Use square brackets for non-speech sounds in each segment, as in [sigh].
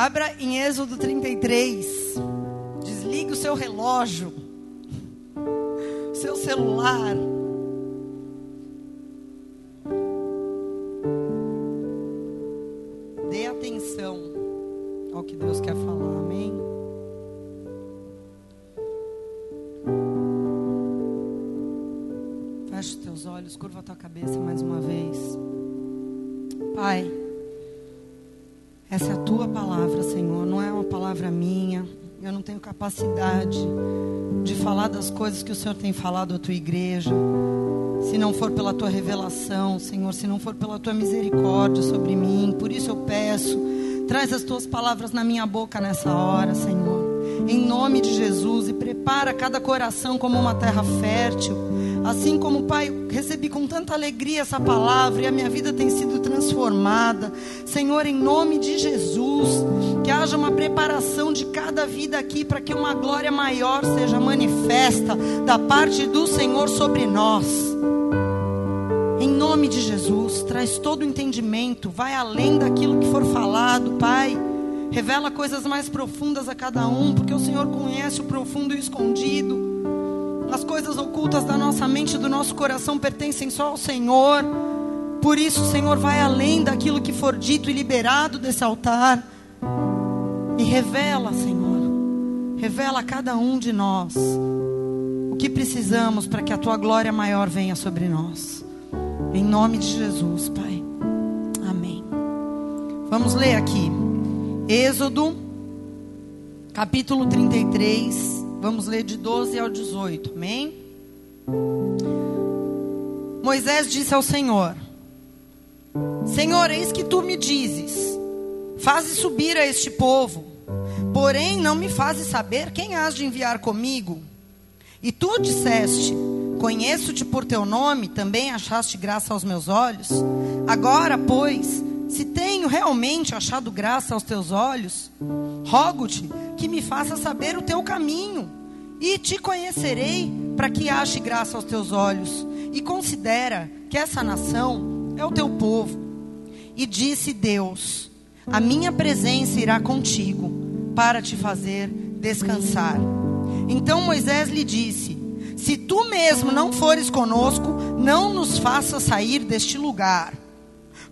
Abra em Êxodo 33. Desligue o seu relógio, seu celular. Dê atenção ao que Deus quer falar, amém? Feche os teus olhos, curva a tua essa é a tua palavra, Senhor, não é uma palavra minha. Eu não tenho capacidade de falar das coisas que o Senhor tem falado à tua igreja. Se não for pela tua revelação, Senhor, se não for pela tua misericórdia sobre mim. Por isso eu peço, traz as tuas palavras na minha boca nessa hora, Senhor. Em nome de Jesus e prepara cada coração como uma terra fértil Assim como, Pai, recebi com tanta alegria essa palavra e a minha vida tem sido transformada. Senhor, em nome de Jesus, que haja uma preparação de cada vida aqui para que uma glória maior seja manifesta da parte do Senhor sobre nós. Em nome de Jesus, traz todo o entendimento, vai além daquilo que for falado, Pai. Revela coisas mais profundas a cada um, porque o Senhor conhece o profundo e o escondido. As coisas ocultas da nossa mente e do nosso coração pertencem só ao Senhor. Por isso, Senhor, vai além daquilo que for dito e liberado desse altar. E revela, Senhor, revela a cada um de nós o que precisamos para que a tua glória maior venha sobre nós. Em nome de Jesus, Pai. Amém. Vamos ler aqui. Êxodo, capítulo 33 Vamos ler de 12 ao 18, amém? Moisés disse ao Senhor: Senhor, eis que tu me dizes: Faze subir a este povo, porém não me fazes saber quem has de enviar comigo. E tu disseste: Conheço-te por teu nome, também achaste graça aos meus olhos. Agora, pois, se tenho realmente achado graça aos teus olhos, rogo-te que me faça saber o teu caminho, e te conhecerei para que ache graça aos teus olhos. E considera que essa nação é o teu povo. E disse Deus: A minha presença irá contigo, para te fazer descansar. Então Moisés lhe disse: Se tu mesmo não fores conosco, não nos faça sair deste lugar.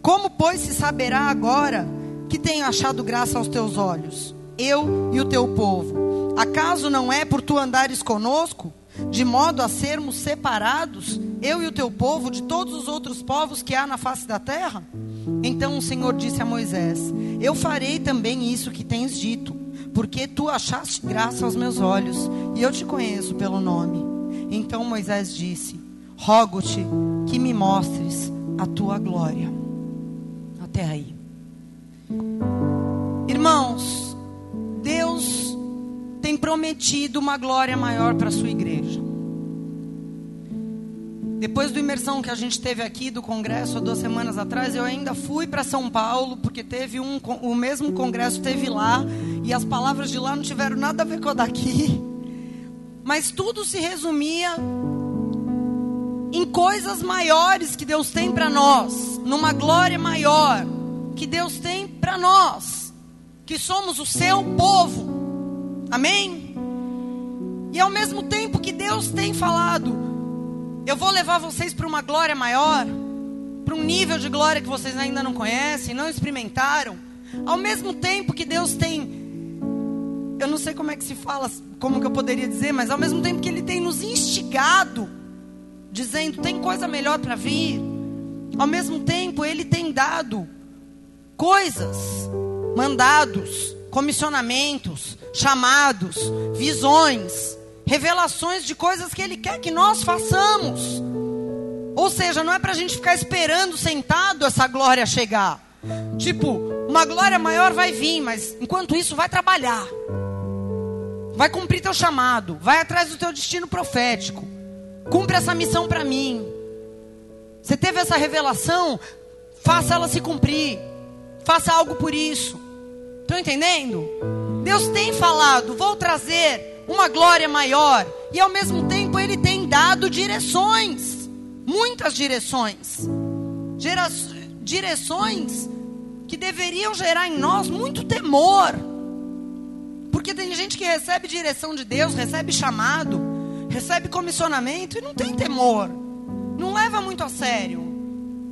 Como, pois, se saberá agora que tenho achado graça aos teus olhos? eu e o teu povo. Acaso não é por tu andares conosco, de modo a sermos separados, eu e o teu povo, de todos os outros povos que há na face da terra? Então o Senhor disse a Moisés: Eu farei também isso que tens dito, porque tu achaste graça aos meus olhos, e eu te conheço pelo nome. Então Moisés disse: Rogo-te que me mostres a tua glória. Até aí. Irmãos, Deus tem prometido uma glória maior para a sua igreja. Depois do imersão que a gente teve aqui do congresso há duas semanas atrás, eu ainda fui para São Paulo, porque teve um, o mesmo congresso teve lá, e as palavras de lá não tiveram nada a ver com a daqui. Mas tudo se resumia em coisas maiores que Deus tem para nós, numa glória maior que Deus tem para nós que somos o seu povo. Amém? E ao mesmo tempo que Deus tem falado, eu vou levar vocês para uma glória maior, para um nível de glória que vocês ainda não conhecem, não experimentaram. Ao mesmo tempo que Deus tem eu não sei como é que se fala, como que eu poderia dizer, mas ao mesmo tempo que ele tem nos instigado, dizendo tem coisa melhor para vir, ao mesmo tempo ele tem dado coisas mandados, comissionamentos, chamados, visões, revelações de coisas que Ele quer que nós façamos. Ou seja, não é para a gente ficar esperando sentado essa glória chegar. Tipo, uma glória maior vai vir, mas enquanto isso, vai trabalhar. Vai cumprir teu chamado. Vai atrás do teu destino profético. Cumpre essa missão para mim. Você teve essa revelação? Faça ela se cumprir. Faça algo por isso. Estão entendendo? Deus tem falado, vou trazer uma glória maior. E ao mesmo tempo Ele tem dado direções. Muitas direções. Gera direções que deveriam gerar em nós muito temor. Porque tem gente que recebe direção de Deus, recebe chamado, recebe comissionamento e não tem temor. Não leva muito a sério.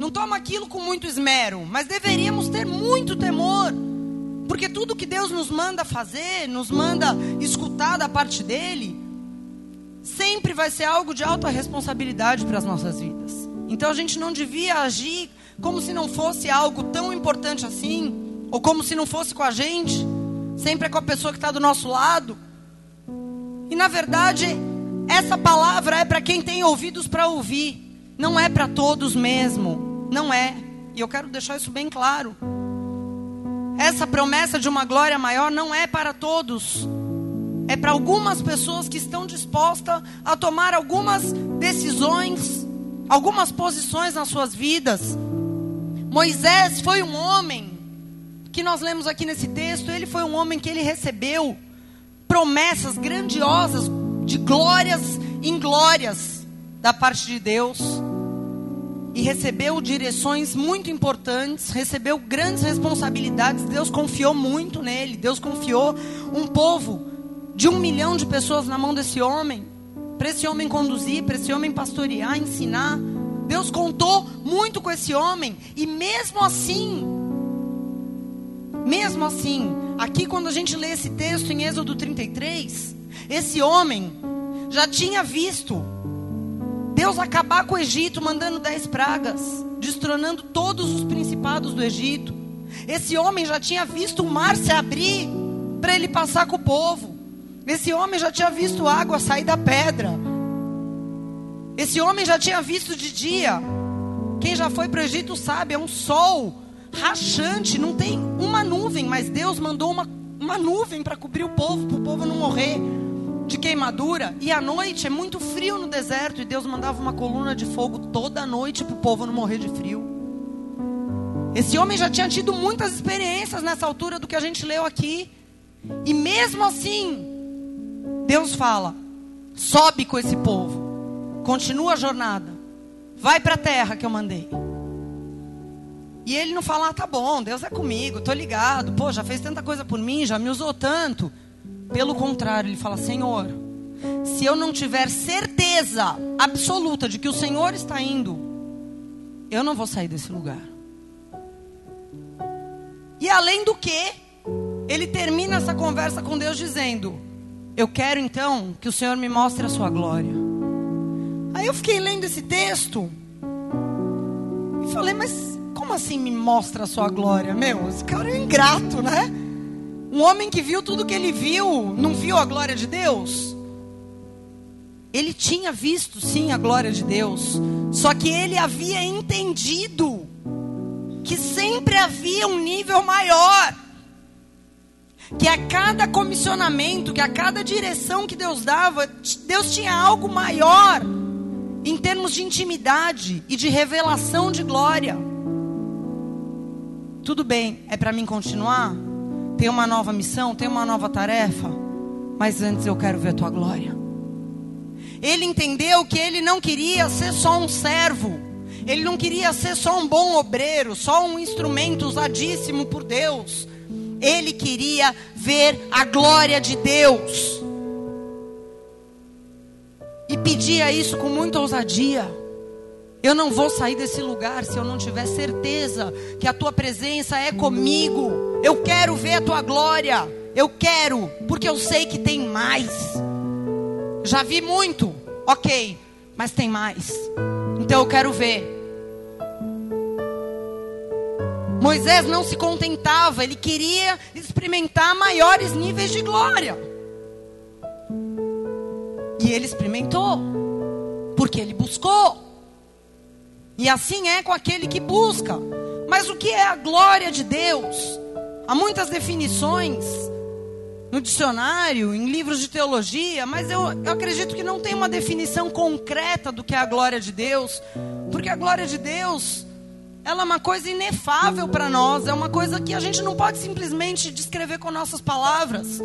Não toma aquilo com muito esmero, mas deveríamos ter muito temor. Porque tudo que Deus nos manda fazer, nos manda escutar da parte dele, sempre vai ser algo de alta responsabilidade para as nossas vidas. Então a gente não devia agir como se não fosse algo tão importante assim, ou como se não fosse com a gente, sempre é com a pessoa que está do nosso lado. E na verdade, essa palavra é para quem tem ouvidos para ouvir, não é para todos mesmo, não é. E eu quero deixar isso bem claro. Essa promessa de uma glória maior não é para todos. É para algumas pessoas que estão dispostas a tomar algumas decisões, algumas posições nas suas vidas. Moisés foi um homem que nós lemos aqui nesse texto, ele foi um homem que ele recebeu promessas grandiosas de glórias em glórias da parte de Deus. E recebeu direções muito importantes, recebeu grandes responsabilidades. Deus confiou muito nele. Deus confiou um povo de um milhão de pessoas na mão desse homem, para esse homem conduzir, para esse homem pastorear, ensinar. Deus contou muito com esse homem, e mesmo assim, mesmo assim, aqui quando a gente lê esse texto em Êxodo 33, esse homem já tinha visto Deus acabar com o Egito, mandando dez pragas, destronando todos os principados do Egito. Esse homem já tinha visto o mar se abrir para ele passar com o povo. Esse homem já tinha visto água sair da pedra. Esse homem já tinha visto de dia. Quem já foi para o Egito sabe, é um sol rachante, não tem uma nuvem, mas Deus mandou uma, uma nuvem para cobrir o povo, para o povo não morrer de queimadura. E à noite é muito frio no deserto, e Deus mandava uma coluna de fogo toda noite para o povo não morrer de frio. Esse homem já tinha tido muitas experiências nessa altura do que a gente leu aqui. E mesmo assim, Deus fala: sobe com esse povo, continua a jornada, vai para a terra que eu mandei. E ele não fala: ah, tá bom, Deus é comigo, tô ligado, pô, já fez tanta coisa por mim, já me usou tanto. Pelo contrário, ele fala: Senhor, se eu não tiver certeza absoluta de que o Senhor está indo, eu não vou sair desse lugar. E além do que, ele termina essa conversa com Deus dizendo: eu quero então que o Senhor me mostre a sua glória. Aí eu fiquei lendo esse texto e falei, mas como assim me mostra a sua glória? Meu, esse cara é ingrato, né? Um homem que viu tudo que ele viu, não viu a glória de Deus? Ele tinha visto sim a glória de Deus, só que ele havia entendido que sempre havia um nível maior que a cada comissionamento, que a cada direção que Deus dava, Deus tinha algo maior em termos de intimidade e de revelação de glória. Tudo bem, é para mim continuar? Tem uma nova missão, tem uma nova tarefa, mas antes eu quero ver a tua glória. Ele entendeu que ele não queria ser só um servo, ele não queria ser só um bom obreiro, só um instrumento usadíssimo por Deus ele queria ver a glória de Deus. E pedia isso com muita ousadia. Eu não vou sair desse lugar se eu não tiver certeza que a tua presença é comigo. Eu quero ver a tua glória. Eu quero, porque eu sei que tem mais. Já vi muito, ok, mas tem mais. Então eu quero ver. Moisés não se contentava, ele queria experimentar maiores níveis de glória. E ele experimentou, porque ele buscou. E assim é com aquele que busca. Mas o que é a glória de Deus? Há muitas definições no dicionário, em livros de teologia, mas eu, eu acredito que não tem uma definição concreta do que é a glória de Deus, porque a glória de Deus ela é uma coisa inefável para nós, é uma coisa que a gente não pode simplesmente descrever com nossas palavras.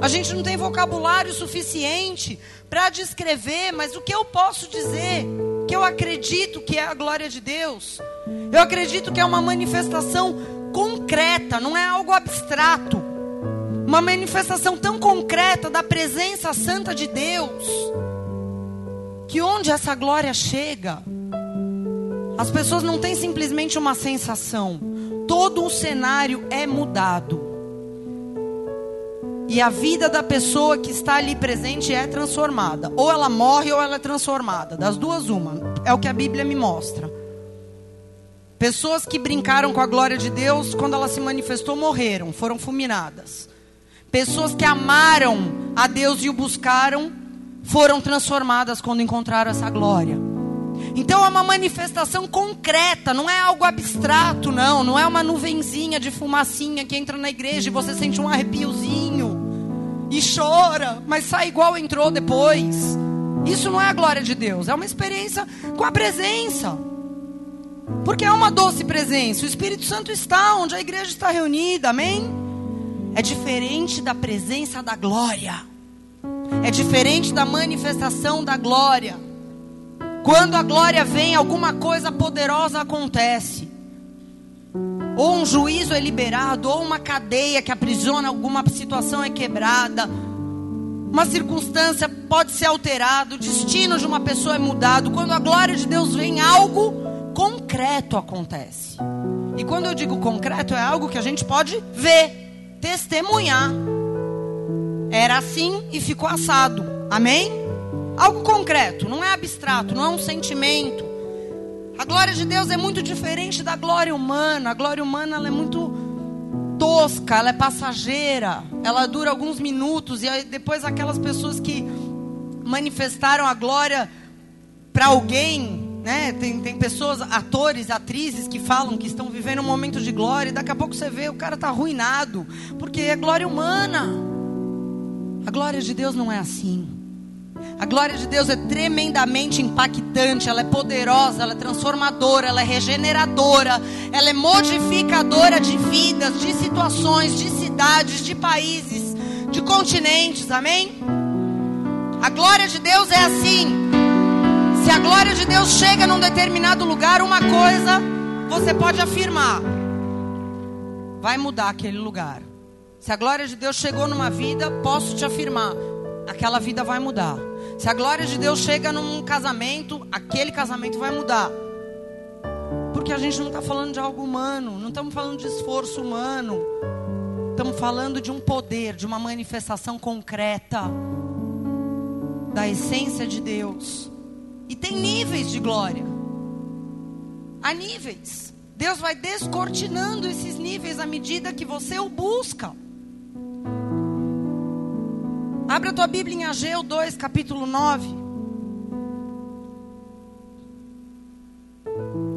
A gente não tem vocabulário suficiente para descrever, mas o que eu posso dizer, que eu acredito que é a glória de Deus, eu acredito que é uma manifestação concreta, não é algo abstrato. Uma manifestação tão concreta da presença santa de Deus, que onde essa glória chega, as pessoas não têm simplesmente uma sensação, todo o cenário é mudado. E a vida da pessoa que está ali presente é transformada. Ou ela morre ou ela é transformada. Das duas, uma. É o que a Bíblia me mostra. Pessoas que brincaram com a glória de Deus, quando ela se manifestou, morreram, foram fulminadas. Pessoas que amaram a Deus e o buscaram, foram transformadas quando encontraram essa glória. Então é uma manifestação concreta, não é algo abstrato, não. Não é uma nuvenzinha de fumacinha que entra na igreja e você sente um arrepiozinho e chora, mas sai igual entrou depois. Isso não é a glória de Deus, é uma experiência com a presença. Porque é uma doce presença. O Espírito Santo está onde a igreja está reunida, amém? É diferente da presença da glória. É diferente da manifestação da glória. Quando a glória vem, alguma coisa poderosa acontece. Ou um juízo é liberado, ou uma cadeia que aprisiona alguma situação é quebrada. Uma circunstância pode ser alterada, o destino de uma pessoa é mudado. Quando a glória de Deus vem, algo concreto acontece. E quando eu digo concreto, é algo que a gente pode ver, testemunhar. Era assim e ficou assado. Amém? Algo concreto, não é abstrato, não é um sentimento. A glória de Deus é muito diferente da glória humana. A glória humana é muito tosca, ela é passageira, ela dura alguns minutos e depois aquelas pessoas que manifestaram a glória para alguém, né? Tem, tem pessoas, atores, atrizes que falam que estão vivendo um momento de glória e daqui a pouco você vê o cara tá arruinado, porque é glória humana. A glória de Deus não é assim. A glória de Deus é tremendamente impactante, ela é poderosa, ela é transformadora, ela é regeneradora, ela é modificadora de vidas, de situações, de cidades, de países, de continentes, amém? A glória de Deus é assim. Se a glória de Deus chega num determinado lugar, uma coisa você pode afirmar: vai mudar aquele lugar. Se a glória de Deus chegou numa vida, posso te afirmar: aquela vida vai mudar. Se a glória de Deus chega num casamento, aquele casamento vai mudar. Porque a gente não está falando de algo humano, não estamos falando de esforço humano. Estamos falando de um poder, de uma manifestação concreta da essência de Deus. E tem níveis de glória. Há níveis. Deus vai descortinando esses níveis à medida que você o busca. Abra a tua Bíblia em Ageu 2, capítulo 9.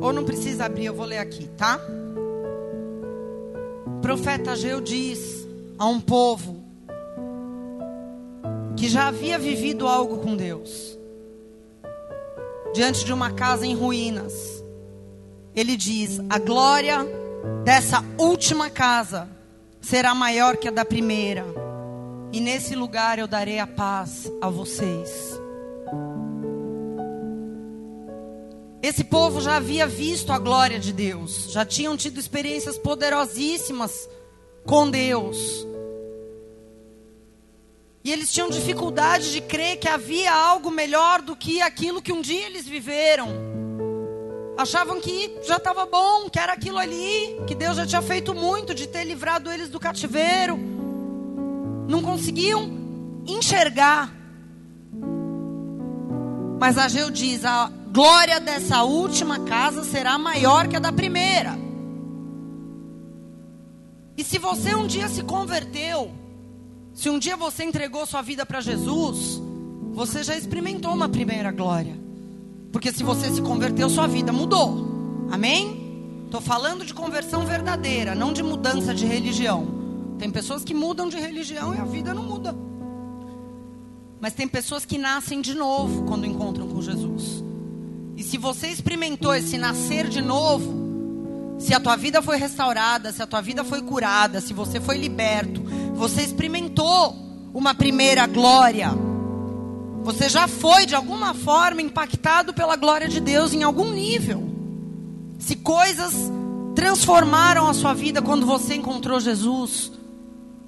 Ou não precisa abrir, eu vou ler aqui, tá? O profeta Ageu diz a um povo que já havia vivido algo com Deus, diante de uma casa em ruínas. Ele diz: A glória dessa última casa será maior que a da primeira e nesse lugar eu darei a paz a vocês. Esse povo já havia visto a glória de Deus, já tinham tido experiências poderosíssimas com Deus. E eles tinham dificuldade de crer que havia algo melhor do que aquilo que um dia eles viveram. Achavam que já estava bom, que era aquilo ali, que Deus já tinha feito muito de ter livrado eles do cativeiro não conseguiam enxergar. Mas Ageu diz: a glória dessa última casa será maior que a da primeira. E se você um dia se converteu, se um dia você entregou sua vida para Jesus, você já experimentou uma primeira glória. Porque se você se converteu, sua vida mudou. Amém? Estou falando de conversão verdadeira, não de mudança de religião. Tem pessoas que mudam de religião e a vida não muda. Mas tem pessoas que nascem de novo quando encontram com Jesus. E se você experimentou esse nascer de novo, se a tua vida foi restaurada, se a tua vida foi curada, se você foi liberto, você experimentou uma primeira glória. Você já foi de alguma forma impactado pela glória de Deus em algum nível. Se coisas transformaram a sua vida quando você encontrou Jesus,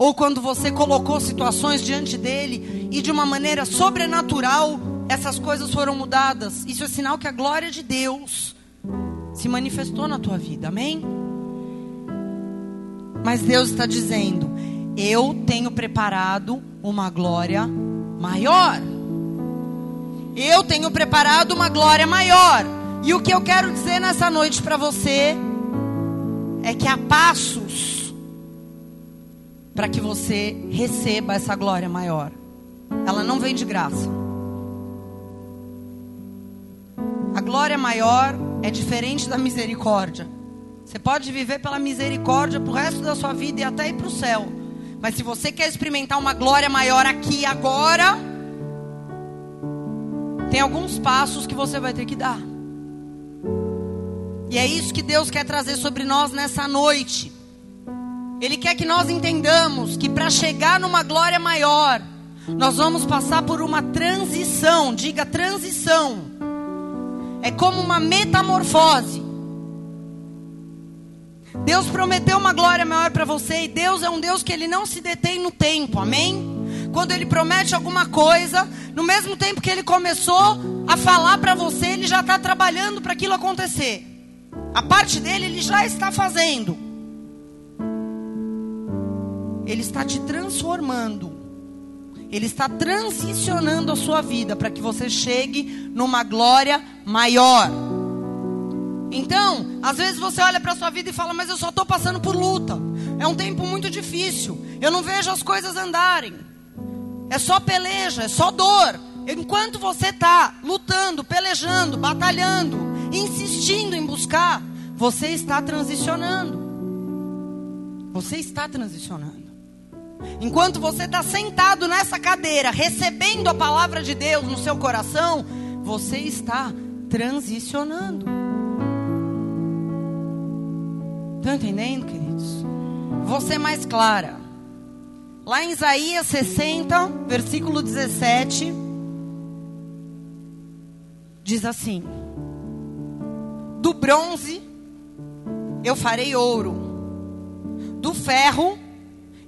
ou quando você colocou situações diante dele e de uma maneira sobrenatural essas coisas foram mudadas. Isso é sinal que a glória de Deus se manifestou na tua vida. Amém? Mas Deus está dizendo: Eu tenho preparado uma glória maior. Eu tenho preparado uma glória maior. E o que eu quero dizer nessa noite para você é que há passos para que você receba essa glória maior. Ela não vem de graça. A glória maior é diferente da misericórdia. Você pode viver pela misericórdia pro resto da sua vida e até ir para o céu. Mas se você quer experimentar uma glória maior aqui agora, tem alguns passos que você vai ter que dar. E é isso que Deus quer trazer sobre nós nessa noite. Ele quer que nós entendamos que para chegar numa glória maior, nós vamos passar por uma transição. Diga transição. É como uma metamorfose. Deus prometeu uma glória maior para você e Deus é um Deus que ele não se detém no tempo. Amém? Quando ele promete alguma coisa, no mesmo tempo que ele começou a falar para você, ele já está trabalhando para aquilo acontecer. A parte dele ele já está fazendo. Ele está te transformando. Ele está transicionando a sua vida para que você chegue numa glória maior. Então, às vezes você olha para a sua vida e fala: Mas eu só estou passando por luta. É um tempo muito difícil. Eu não vejo as coisas andarem. É só peleja, é só dor. Enquanto você está lutando, pelejando, batalhando, insistindo em buscar, você está transicionando. Você está transicionando. Enquanto você está sentado nessa cadeira, recebendo a palavra de Deus no seu coração, você está transicionando. Estão entendendo, queridos? Vou ser mais clara. Lá em Isaías 60, versículo 17, diz assim: Do bronze eu farei ouro, do ferro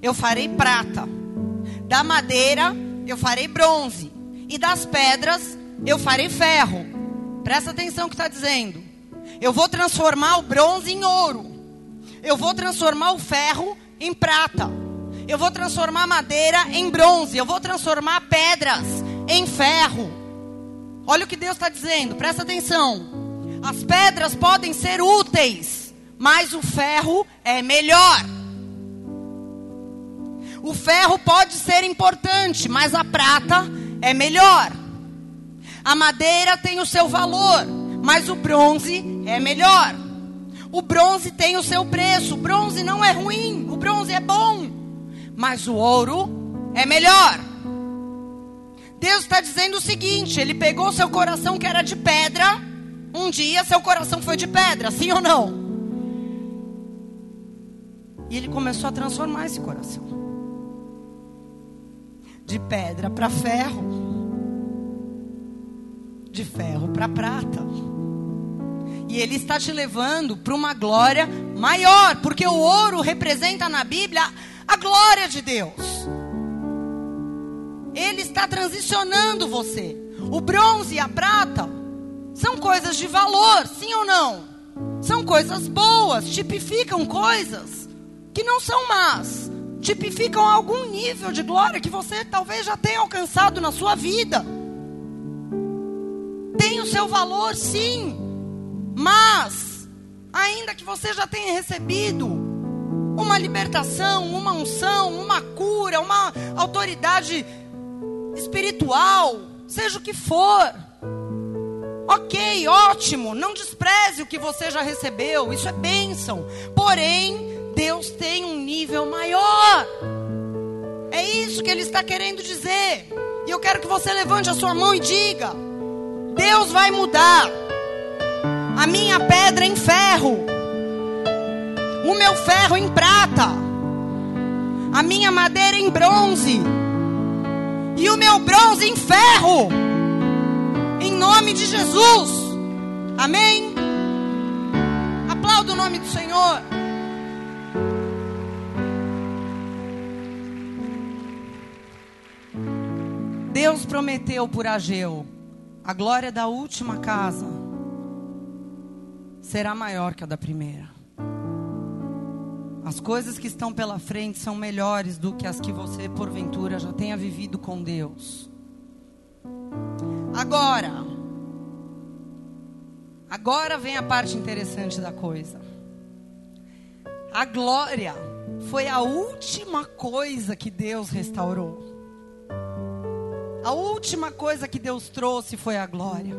eu farei prata, da madeira eu farei bronze, e das pedras eu farei ferro. Presta atenção que está dizendo. Eu vou transformar o bronze em ouro, eu vou transformar o ferro em prata, eu vou transformar madeira em bronze, eu vou transformar pedras em ferro. Olha o que Deus está dizendo, presta atenção. As pedras podem ser úteis mas o ferro é melhor. O ferro pode ser importante, mas a prata é melhor. A madeira tem o seu valor, mas o bronze é melhor. O bronze tem o seu preço. O bronze não é ruim, o bronze é bom, mas o ouro é melhor. Deus está dizendo o seguinte: Ele pegou seu coração que era de pedra. Um dia seu coração foi de pedra, sim ou não? E ele começou a transformar esse coração. De pedra para ferro. De ferro para prata. E ele está te levando para uma glória maior, porque o ouro representa na Bíblia a glória de Deus. Ele está transicionando você. O bronze e a prata são coisas de valor, sim ou não? São coisas boas, tipificam coisas que não são más, tipificam algum nível de glória que você talvez já tenha alcançado na sua vida. Tem o seu valor, sim, mas, ainda que você já tenha recebido uma libertação, uma unção, uma cura, uma autoridade espiritual, seja o que for. Ok, ótimo, não despreze o que você já recebeu, isso é bênção. Porém, Deus tem um nível maior. É isso que Ele está querendo dizer. E eu quero que você levante a sua mão e diga: Deus vai mudar a minha pedra em ferro, o meu ferro em prata, a minha madeira em bronze e o meu bronze em ferro, em nome de Jesus. Amém? Aplaudo nome do Senhor. Deus prometeu por Ageu: a glória da última casa será maior que a da primeira. As coisas que estão pela frente são melhores do que as que você, porventura, já tenha vivido com Deus. Agora, agora vem a parte interessante da coisa. A glória foi a última coisa que Deus restaurou. A última coisa que Deus trouxe foi a glória.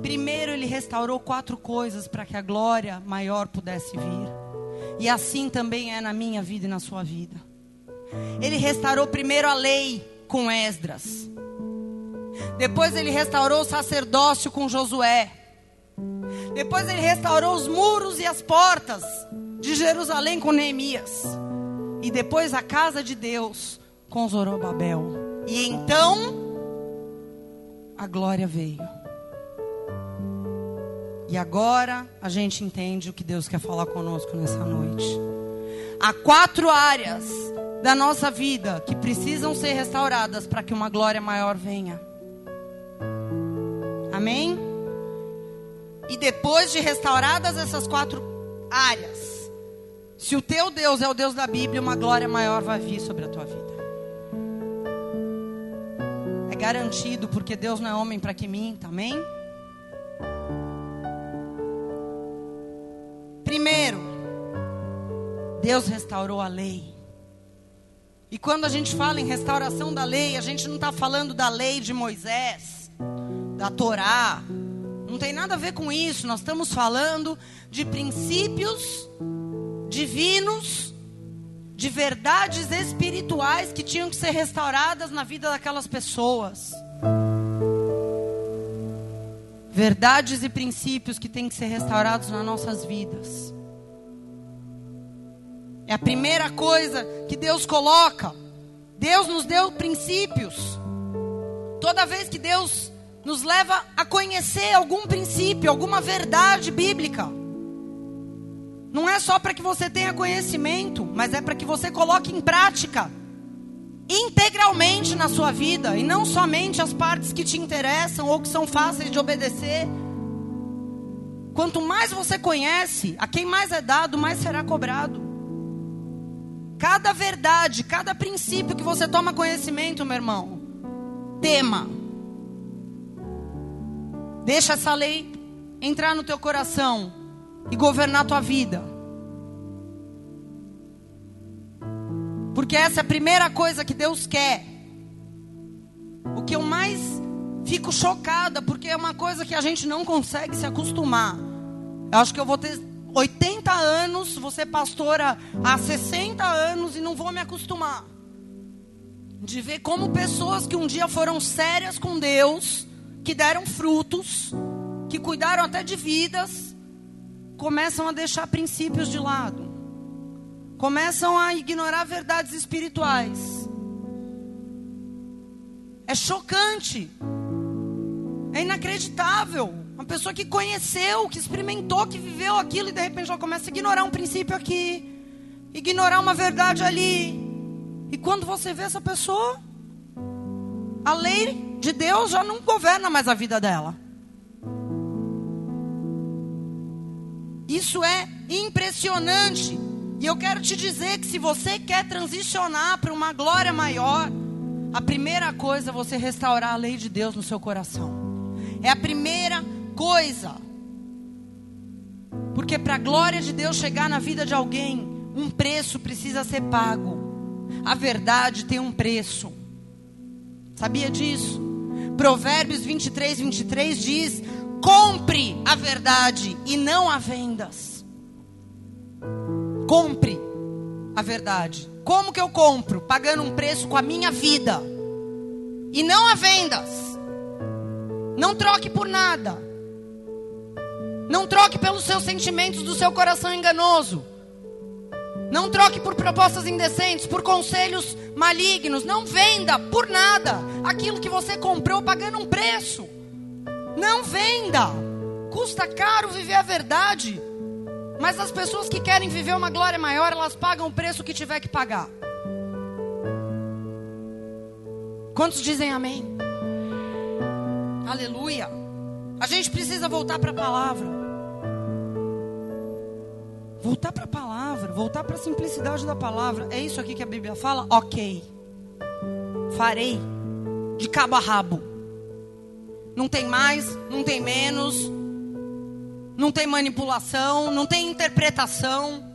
Primeiro, Ele restaurou quatro coisas para que a glória maior pudesse vir. E assim também é na minha vida e na sua vida. Ele restaurou primeiro a lei com Esdras. Depois ele restaurou o sacerdócio com Josué. Depois ele restaurou os muros e as portas de Jerusalém com Neemias. E depois a casa de Deus com Zorobabel. E então a glória veio. E agora a gente entende o que Deus quer falar conosco nessa noite. Há quatro áreas da nossa vida que precisam ser restauradas para que uma glória maior venha. Amém? E depois de restauradas essas quatro áreas, se o teu Deus é o Deus da Bíblia, uma glória maior vai vir sobre a tua vida. Garantido, porque Deus não é homem para que minta, amém? Primeiro, Deus restaurou a lei. E quando a gente fala em restauração da lei, a gente não está falando da lei de Moisés, da Torá. Não tem nada a ver com isso. Nós estamos falando de princípios divinos, de verdades espirituais que tinham que ser restauradas na vida daquelas pessoas. Verdades e princípios que têm que ser restaurados nas nossas vidas. É a primeira coisa que Deus coloca. Deus nos deu princípios. Toda vez que Deus nos leva a conhecer algum princípio, alguma verdade bíblica, não é só para que você tenha conhecimento, mas é para que você coloque em prática integralmente na sua vida e não somente as partes que te interessam ou que são fáceis de obedecer. Quanto mais você conhece, a quem mais é dado, mais será cobrado. Cada verdade, cada princípio que você toma conhecimento, meu irmão, tema. Deixa essa lei entrar no teu coração e governar a tua vida. Porque essa é a primeira coisa que Deus quer. O que eu mais fico chocada, porque é uma coisa que a gente não consegue se acostumar. Eu acho que eu vou ter 80 anos, ser pastora há 60 anos e não vou me acostumar. De ver como pessoas que um dia foram sérias com Deus, que deram frutos, que cuidaram até de vidas, começam a deixar princípios de lado começam a ignorar verdades espirituais. É chocante. É inacreditável. Uma pessoa que conheceu, que experimentou, que viveu aquilo e de repente já começa a ignorar um princípio aqui, ignorar uma verdade ali. E quando você vê essa pessoa, a lei de Deus já não governa mais a vida dela. Isso é impressionante. E eu quero te dizer que se você quer transicionar para uma glória maior, a primeira coisa é você restaurar a lei de Deus no seu coração. É a primeira coisa. Porque para a glória de Deus chegar na vida de alguém, um preço precisa ser pago. A verdade tem um preço. Sabia disso? Provérbios 23, 23 diz: compre a verdade e não a vendas. Compre a verdade. Como que eu compro? Pagando um preço com a minha vida. E não a vendas. Não troque por nada. Não troque pelos seus sentimentos do seu coração enganoso. Não troque por propostas indecentes, por conselhos malignos. Não venda por nada aquilo que você comprou pagando um preço. Não venda. Custa caro viver a verdade. Mas as pessoas que querem viver uma glória maior, elas pagam o preço que tiver que pagar. Quantos dizem amém? Aleluia. A gente precisa voltar para a palavra. Voltar para a palavra, voltar para a simplicidade da palavra. É isso aqui que a Bíblia fala? Ok. Farei de cabo a rabo. Não tem mais, não tem menos, não tem manipulação, não tem interpretação.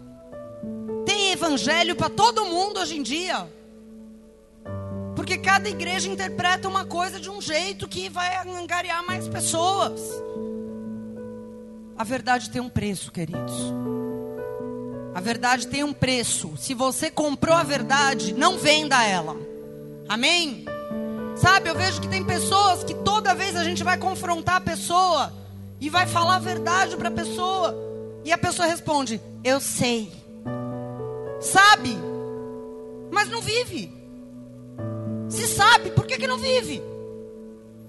Tem evangelho para todo mundo hoje em dia. Porque cada igreja interpreta uma coisa de um jeito que vai angariar mais pessoas. A verdade tem um preço, queridos. A verdade tem um preço. Se você comprou a verdade, não venda ela. Amém? Sabe, eu vejo que tem pessoas que toda vez a gente vai confrontar a pessoa e vai falar a verdade para a pessoa. E a pessoa responde: Eu sei. Sabe, mas não vive. Se sabe, por que, que não vive?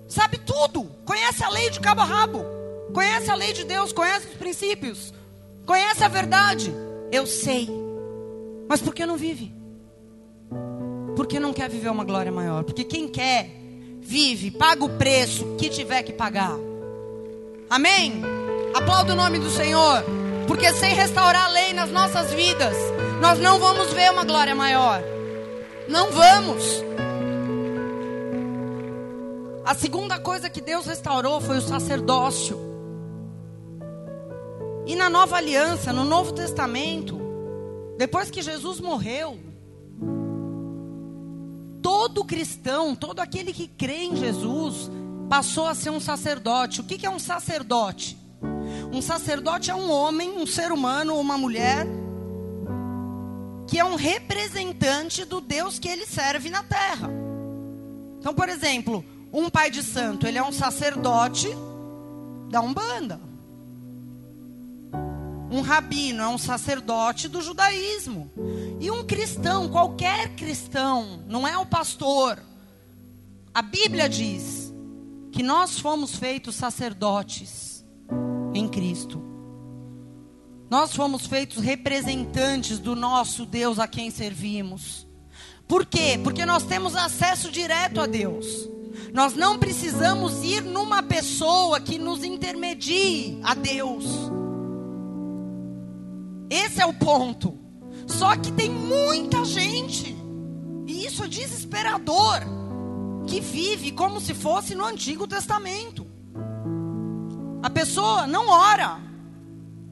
Sabe tudo. Conhece a lei de cabo a rabo. Conhece a lei de Deus, conhece os princípios. Conhece a verdade. Eu sei. Mas por que não vive? Porque não quer viver uma glória maior. Porque quem quer, vive, paga o preço que tiver que pagar. Amém? Aplauda o nome do Senhor. Porque sem restaurar a lei nas nossas vidas, nós não vamos ver uma glória maior. Não vamos. A segunda coisa que Deus restaurou foi o sacerdócio. E na nova aliança, no Novo Testamento, depois que Jesus morreu, todo cristão, todo aquele que crê em Jesus, passou a ser um sacerdote. O que é um sacerdote? Um sacerdote é um homem, um ser humano ou uma mulher que é um representante do Deus que ele serve na terra. Então, por exemplo, um pai de santo, ele é um sacerdote da Umbanda. Um rabino é um sacerdote do judaísmo. E um cristão, qualquer cristão, não é o pastor. A Bíblia diz que nós fomos feitos sacerdotes em Cristo. Nós fomos feitos representantes do nosso Deus a quem servimos. Por quê? Porque nós temos acesso direto a Deus. Nós não precisamos ir numa pessoa que nos intermedie a Deus. Esse é o ponto. Só que tem muita gente, e isso é desesperador, que vive como se fosse no Antigo Testamento. A pessoa não ora,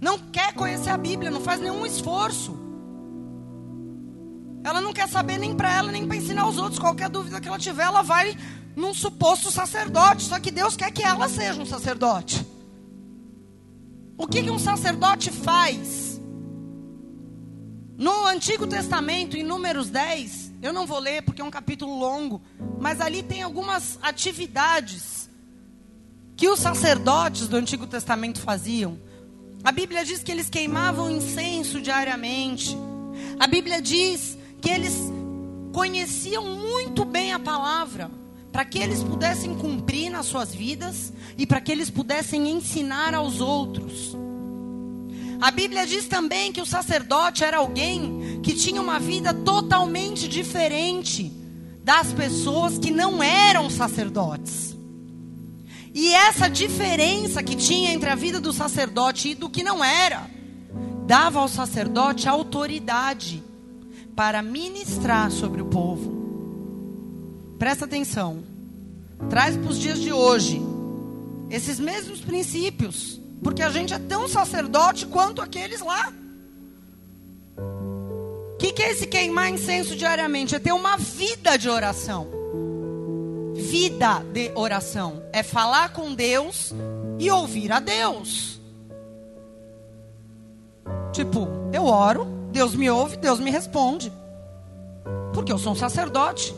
não quer conhecer a Bíblia, não faz nenhum esforço. Ela não quer saber nem para ela, nem para ensinar os outros. Qualquer dúvida que ela tiver, ela vai num suposto sacerdote, só que Deus quer que ela seja um sacerdote. O que, que um sacerdote faz? No Antigo Testamento, em Números 10, eu não vou ler porque é um capítulo longo, mas ali tem algumas atividades que os sacerdotes do Antigo Testamento faziam. A Bíblia diz que eles queimavam incenso diariamente. A Bíblia diz que eles conheciam muito bem a palavra para que eles pudessem cumprir nas suas vidas e para que eles pudessem ensinar aos outros. A Bíblia diz também que o sacerdote era alguém que tinha uma vida totalmente diferente das pessoas que não eram sacerdotes. E essa diferença que tinha entre a vida do sacerdote e do que não era, dava ao sacerdote autoridade para ministrar sobre o povo. Presta atenção. Traz para os dias de hoje esses mesmos princípios, porque a gente é tão sacerdote quanto aqueles lá. O que, que é esse queimar incenso diariamente? É ter uma vida de oração. Vida de oração. É falar com Deus e ouvir a Deus. Tipo, eu oro, Deus me ouve, Deus me responde. Porque eu sou um sacerdote.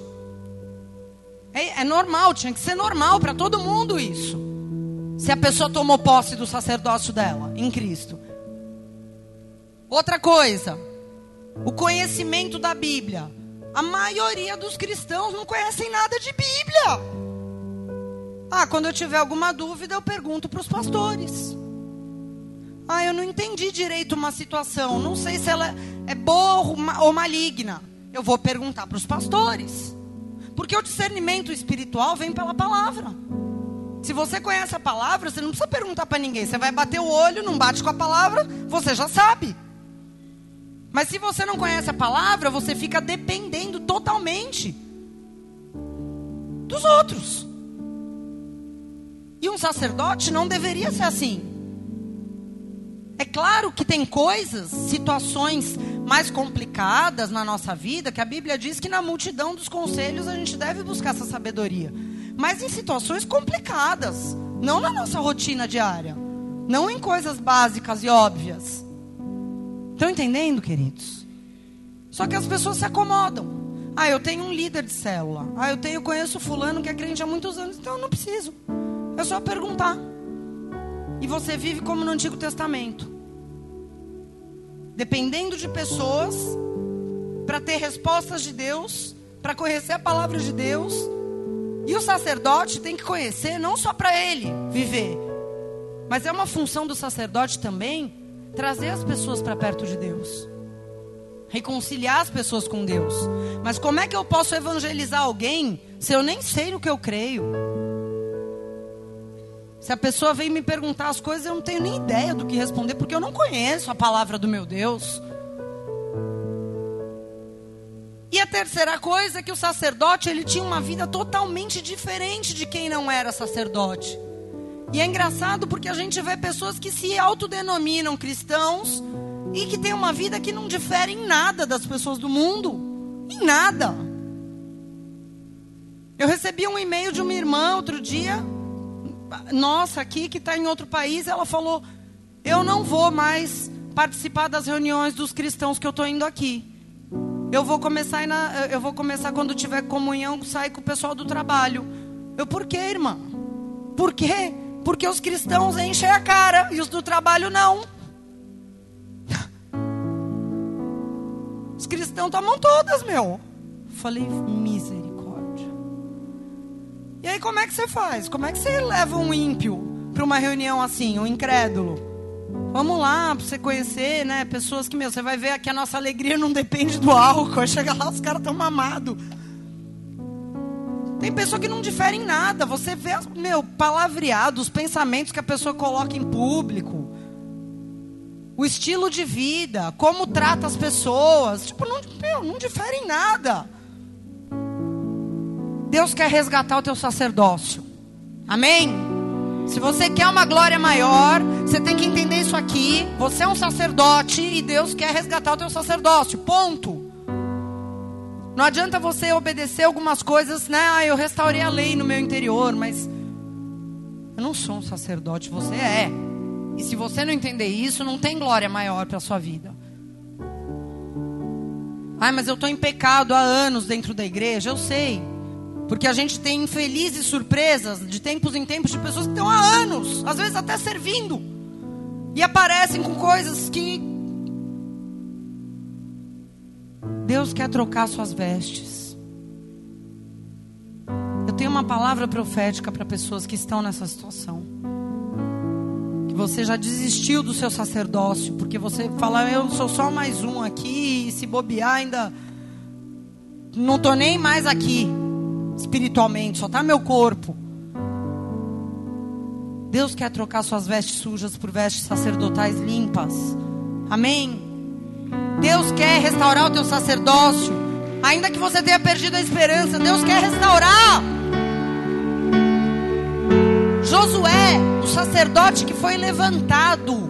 É, é normal, tinha que ser normal para todo mundo isso. Se a pessoa tomou posse do sacerdócio dela em Cristo. Outra coisa, o conhecimento da Bíblia. A maioria dos cristãos não conhecem nada de Bíblia. Ah, quando eu tiver alguma dúvida, eu pergunto para os pastores. Ah, eu não entendi direito uma situação. Não sei se ela é boa ou maligna. Eu vou perguntar para os pastores. Porque o discernimento espiritual vem pela palavra. Se você conhece a palavra, você não precisa perguntar para ninguém. Você vai bater o olho, não bate com a palavra, você já sabe. Mas se você não conhece a palavra, você fica dependendo totalmente dos outros. E um sacerdote não deveria ser assim. É claro que tem coisas, situações mais complicadas na nossa vida, que a Bíblia diz que na multidão dos conselhos a gente deve buscar essa sabedoria. Mas em situações complicadas, não na nossa rotina diária, não em coisas básicas e óbvias. Estão entendendo, queridos? Só que as pessoas se acomodam. Ah, eu tenho um líder de célula. Ah, eu tenho, conheço fulano que é crente há muitos anos, então eu não preciso. É só perguntar. E você vive como no Antigo Testamento. Dependendo de pessoas para ter respostas de Deus, para conhecer a palavra de Deus. E o sacerdote tem que conhecer não só para ele viver, mas é uma função do sacerdote também trazer as pessoas para perto de Deus. Reconciliar as pessoas com Deus. Mas como é que eu posso evangelizar alguém se eu nem sei no que eu creio? Se a pessoa vem me perguntar as coisas, eu não tenho nem ideia do que responder, porque eu não conheço a palavra do meu Deus. E a terceira coisa é que o sacerdote, ele tinha uma vida totalmente diferente de quem não era sacerdote. E é engraçado porque a gente vê pessoas que se autodenominam cristãos e que têm uma vida que não difere em nada das pessoas do mundo. Em nada. Eu recebi um e-mail de uma irmã outro dia nossa aqui que está em outro país, ela falou: Eu não vou mais participar das reuniões dos cristãos que eu estou indo aqui. Eu vou começar na, eu vou começar quando tiver comunhão, sair com o pessoal do trabalho. Eu, por quê, irmã? Por quê? Porque os cristãos enchem a cara e os do trabalho não. Os cristãos tomam todas, meu. Falei, misericórdia. E aí como é que você faz? Como é que você leva um ímpio para uma reunião assim, um incrédulo? Vamos lá, para você conhecer, né, pessoas que, meu, você vai ver que a nossa alegria não depende do álcool. [laughs] Chega lá, os caras estão mamados. Tem pessoa que não difere em nada. Você vê, meu, palavreado, os pensamentos que a pessoa coloca em público. O estilo de vida, como trata as pessoas. Tipo, não, meu, não difere em nada. Deus quer resgatar o teu sacerdócio. Amém? Se você quer uma glória maior, você tem que entender isso aqui. Você é um sacerdote e Deus quer resgatar o teu sacerdócio. Ponto. Não adianta você obedecer algumas coisas, né? Ah, eu restaurei a lei no meu interior, mas eu não sou um sacerdote, você é. E se você não entender isso, não tem glória maior para sua vida. Ah, mas eu estou em pecado há anos dentro da igreja, eu sei. Porque a gente tem infelizes surpresas de tempos em tempos de pessoas que estão há anos, às vezes até servindo, e aparecem com coisas que Deus quer trocar suas vestes. Eu tenho uma palavra profética para pessoas que estão nessa situação. Que você já desistiu do seu sacerdócio, porque você fala, eu sou só mais um aqui, e se bobear ainda não estou nem mais aqui espiritualmente, só está meu corpo. Deus quer trocar suas vestes sujas por vestes sacerdotais limpas. Amém? Deus quer restaurar o teu sacerdócio. Ainda que você tenha perdido a esperança, Deus quer restaurar. Josué, o sacerdote que foi levantado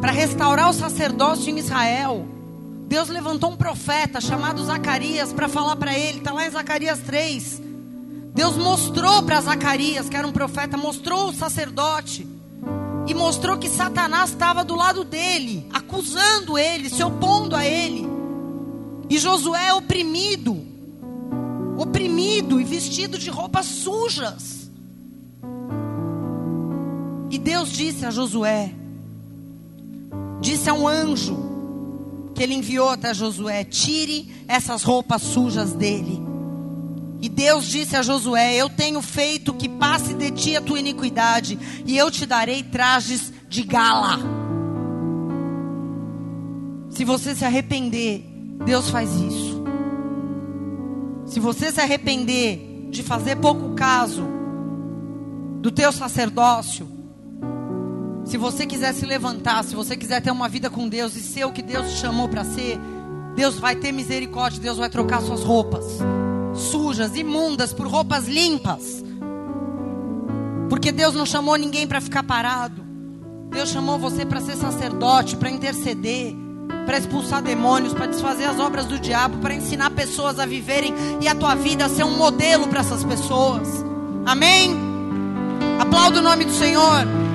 para restaurar o sacerdócio em Israel. Deus levantou um profeta chamado Zacarias para falar para ele, está lá em Zacarias 3. Deus mostrou para Zacarias, que era um profeta, mostrou o sacerdote e mostrou que Satanás estava do lado dele, acusando ele, se opondo a ele. E Josué oprimido, oprimido e vestido de roupas sujas. E Deus disse a Josué, disse a um anjo, que ele enviou até Josué: tire essas roupas sujas dele. E Deus disse a Josué: Eu tenho feito que passe de ti a tua iniquidade, e eu te darei trajes de gala. Se você se arrepender, Deus faz isso. Se você se arrepender de fazer pouco caso do teu sacerdócio, se você quiser se levantar, se você quiser ter uma vida com Deus e ser o que Deus te chamou para ser, Deus vai ter misericórdia, Deus vai trocar suas roupas sujas, imundas, por roupas limpas. Porque Deus não chamou ninguém para ficar parado. Deus chamou você para ser sacerdote, para interceder, para expulsar demônios, para desfazer as obras do diabo, para ensinar pessoas a viverem e a tua vida a ser um modelo para essas pessoas. Amém? Aplauda o nome do Senhor.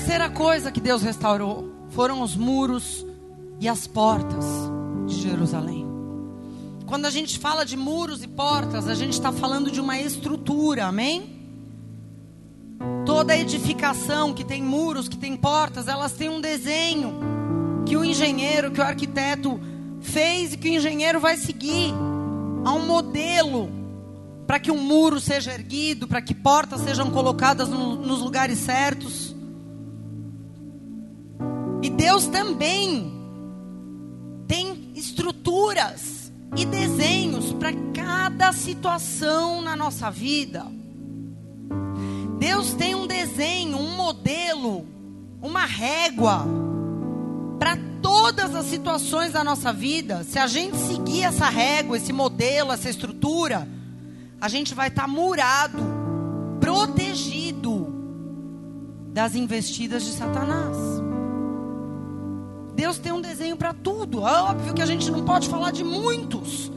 Terceira coisa que Deus restaurou foram os muros e as portas de Jerusalém. Quando a gente fala de muros e portas, a gente está falando de uma estrutura, amém? Toda edificação que tem muros, que tem portas, elas têm um desenho que o engenheiro, que o arquiteto fez e que o engenheiro vai seguir. Há um modelo para que um muro seja erguido, para que portas sejam colocadas no, nos lugares certos. E Deus também tem estruturas e desenhos para cada situação na nossa vida. Deus tem um desenho, um modelo, uma régua para todas as situações da nossa vida. Se a gente seguir essa régua, esse modelo, essa estrutura, a gente vai estar tá murado, protegido das investidas de Satanás. Deus tem um desenho para tudo. É óbvio que a gente não pode falar de muitos.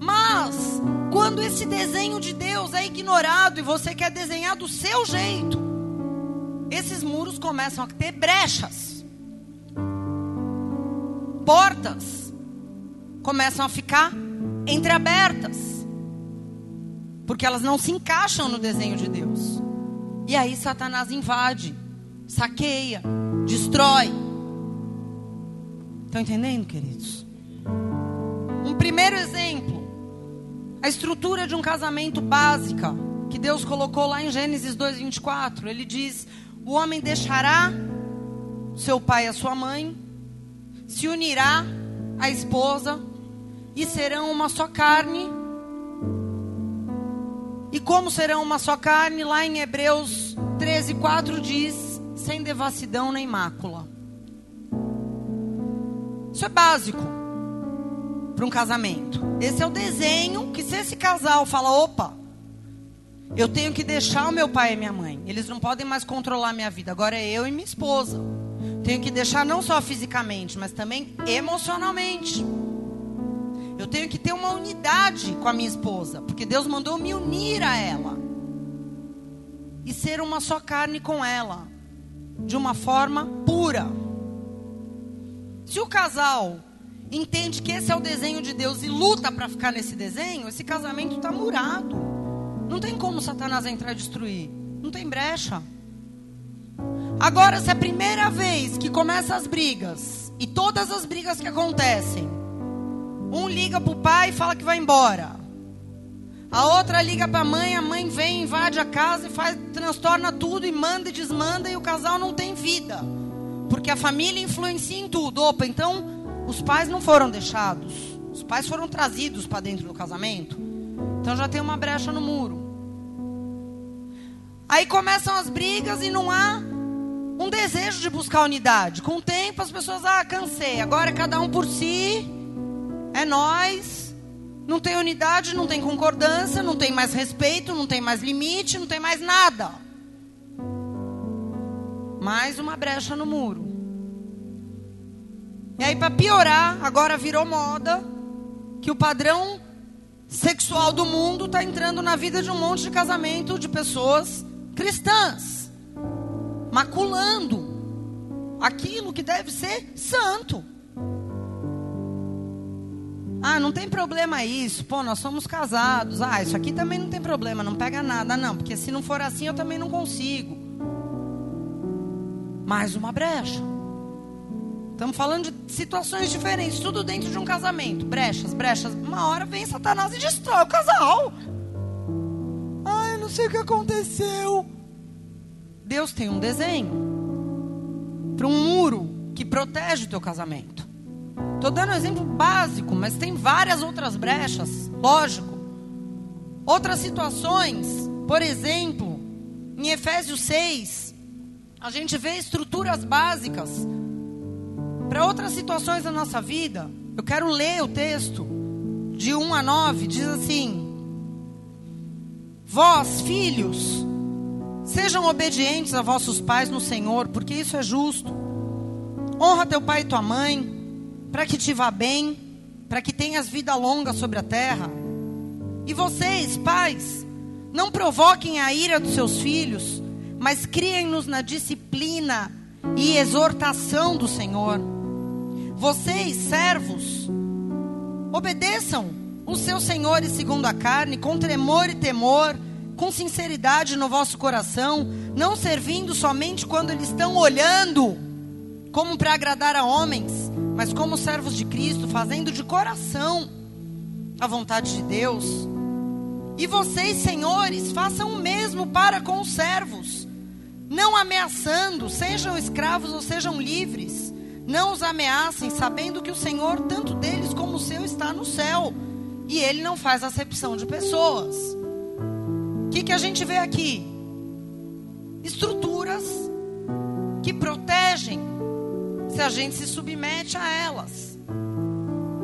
Mas, quando esse desenho de Deus é ignorado e você quer desenhar do seu jeito, esses muros começam a ter brechas. Portas começam a ficar entreabertas. Porque elas não se encaixam no desenho de Deus. E aí Satanás invade, saqueia, destrói. Estão entendendo, queridos? Um primeiro exemplo, a estrutura de um casamento básica que Deus colocou lá em Gênesis 2:24. Ele diz: "O homem deixará seu pai e a sua mãe, se unirá à esposa e serão uma só carne." E como serão uma só carne, lá em Hebreus 13:4 diz: sem devassidão nem mácula. Isso é básico para um casamento. Esse é o desenho que se esse casal fala, opa, eu tenho que deixar o meu pai e minha mãe. Eles não podem mais controlar minha vida. Agora é eu e minha esposa. Tenho que deixar não só fisicamente, mas também emocionalmente. Eu tenho que ter uma unidade com a minha esposa, porque Deus mandou me unir a ela e ser uma só carne com ela, de uma forma pura. Se o casal entende que esse é o desenho de Deus e luta para ficar nesse desenho, esse casamento está murado. Não tem como Satanás entrar e destruir. Não tem brecha. Agora, se é a primeira vez que começam as brigas, e todas as brigas que acontecem, um liga para o pai e fala que vai embora. A outra liga para a mãe, a mãe vem, invade a casa e faz, transtorna tudo e manda e desmanda e o casal não tem vida. Porque a família influencia em tudo. Opa, então os pais não foram deixados. Os pais foram trazidos para dentro do casamento. Então já tem uma brecha no muro. Aí começam as brigas e não há um desejo de buscar unidade. Com o tempo as pessoas, ah, cansei. Agora é cada um por si. É nós. Não tem unidade, não tem concordância, não tem mais respeito, não tem mais limite, não tem mais nada. Mais uma brecha no muro. E aí, para piorar, agora virou moda que o padrão sexual do mundo está entrando na vida de um monte de casamento de pessoas cristãs, maculando aquilo que deve ser santo. Ah, não tem problema isso. Pô, nós somos casados. Ah, isso aqui também não tem problema, não pega nada. Não, porque se não for assim, eu também não consigo mais uma brecha. Estamos falando de situações diferentes, tudo dentro de um casamento. Brechas, brechas. Uma hora vem Satanás e destrói o casal. Ai, não sei o que aconteceu. Deus tem um desenho para um muro que protege o teu casamento. Estou dando um exemplo básico, mas tem várias outras brechas, lógico. Outras situações, por exemplo, em Efésios 6, a gente vê estruturas básicas para outras situações da nossa vida. Eu quero ler o texto de 1 a 9, diz assim: Vós, filhos, sejam obedientes a vossos pais no Senhor, porque isso é justo. Honra teu pai e tua mãe, para que te vá bem, para que tenhas vida longa sobre a terra. E vocês, pais, não provoquem a ira dos seus filhos, mas criem-nos na disciplina e exortação do Senhor. Vocês, servos, obedeçam os seus senhores segundo a carne, com tremor e temor, com sinceridade no vosso coração, não servindo somente quando eles estão olhando, como para agradar a homens, mas como servos de Cristo, fazendo de coração a vontade de Deus. E vocês, senhores, façam o mesmo para com os servos, não ameaçando, sejam escravos ou sejam livres. Não os ameacem, sabendo que o Senhor, tanto deles como o seu, está no céu. E ele não faz acepção de pessoas. O que, que a gente vê aqui? Estruturas que protegem se a gente se submete a elas.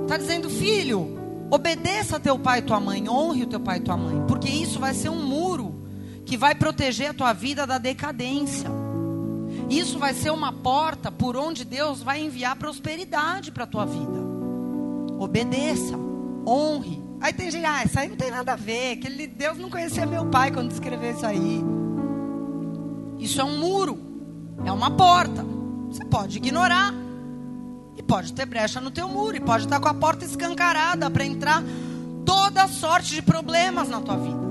Está dizendo, filho, Obedeça a teu pai e tua mãe, honre o teu pai e tua mãe, porque isso vai ser um muro que vai proteger a tua vida da decadência. Isso vai ser uma porta por onde Deus vai enviar prosperidade para a tua vida. Obedeça, honre. Aí tem gente, ah, isso aí não tem nada a ver. Que Deus não conhecia meu pai quando escreveu isso aí. Isso é um muro, é uma porta. Você pode ignorar. E pode ter brecha no teu muro, e pode estar com a porta escancarada para entrar toda sorte de problemas na tua vida.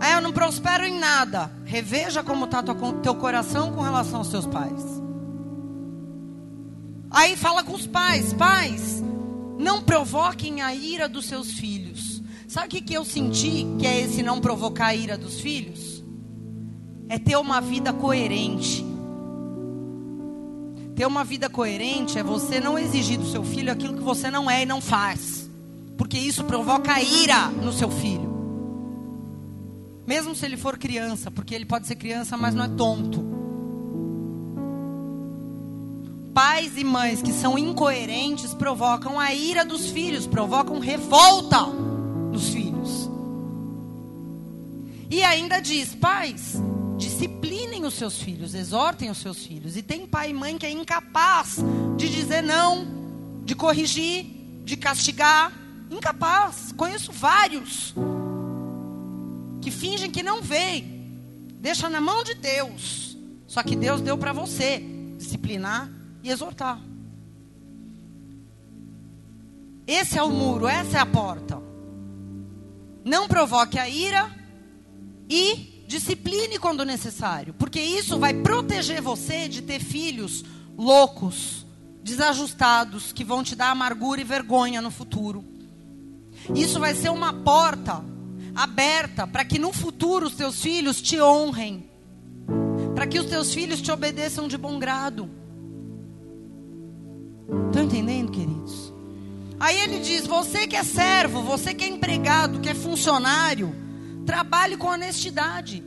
Aí eu não prospero em nada. Reveja como está teu coração com relação aos seus pais. Aí fala com os pais: pais, não provoquem a ira dos seus filhos. Sabe o que, que eu senti que é esse não provocar a ira dos filhos? É ter uma vida coerente. Ter uma vida coerente é você não exigir do seu filho aquilo que você não é e não faz. Porque isso provoca ira no seu filho. Mesmo se ele for criança, porque ele pode ser criança, mas não é tonto. Pais e mães que são incoerentes provocam a ira dos filhos, provocam revolta nos filhos. E ainda diz: pais, disciplinem os seus filhos, exortem os seus filhos. E tem pai e mãe que é incapaz de dizer não, de corrigir, de castigar. Incapaz. Conheço vários que fingem que não veem. Deixa na mão de Deus. Só que Deus deu para você disciplinar e exortar. Esse é o muro, essa é a porta. Não provoque a ira e Discipline quando necessário, porque isso vai proteger você de ter filhos loucos, desajustados, que vão te dar amargura e vergonha no futuro. Isso vai ser uma porta aberta para que no futuro os teus filhos te honrem, para que os teus filhos te obedeçam de bom grado. Estão entendendo, queridos? Aí ele diz: você que é servo, você que é empregado, que é funcionário Trabalhe com honestidade.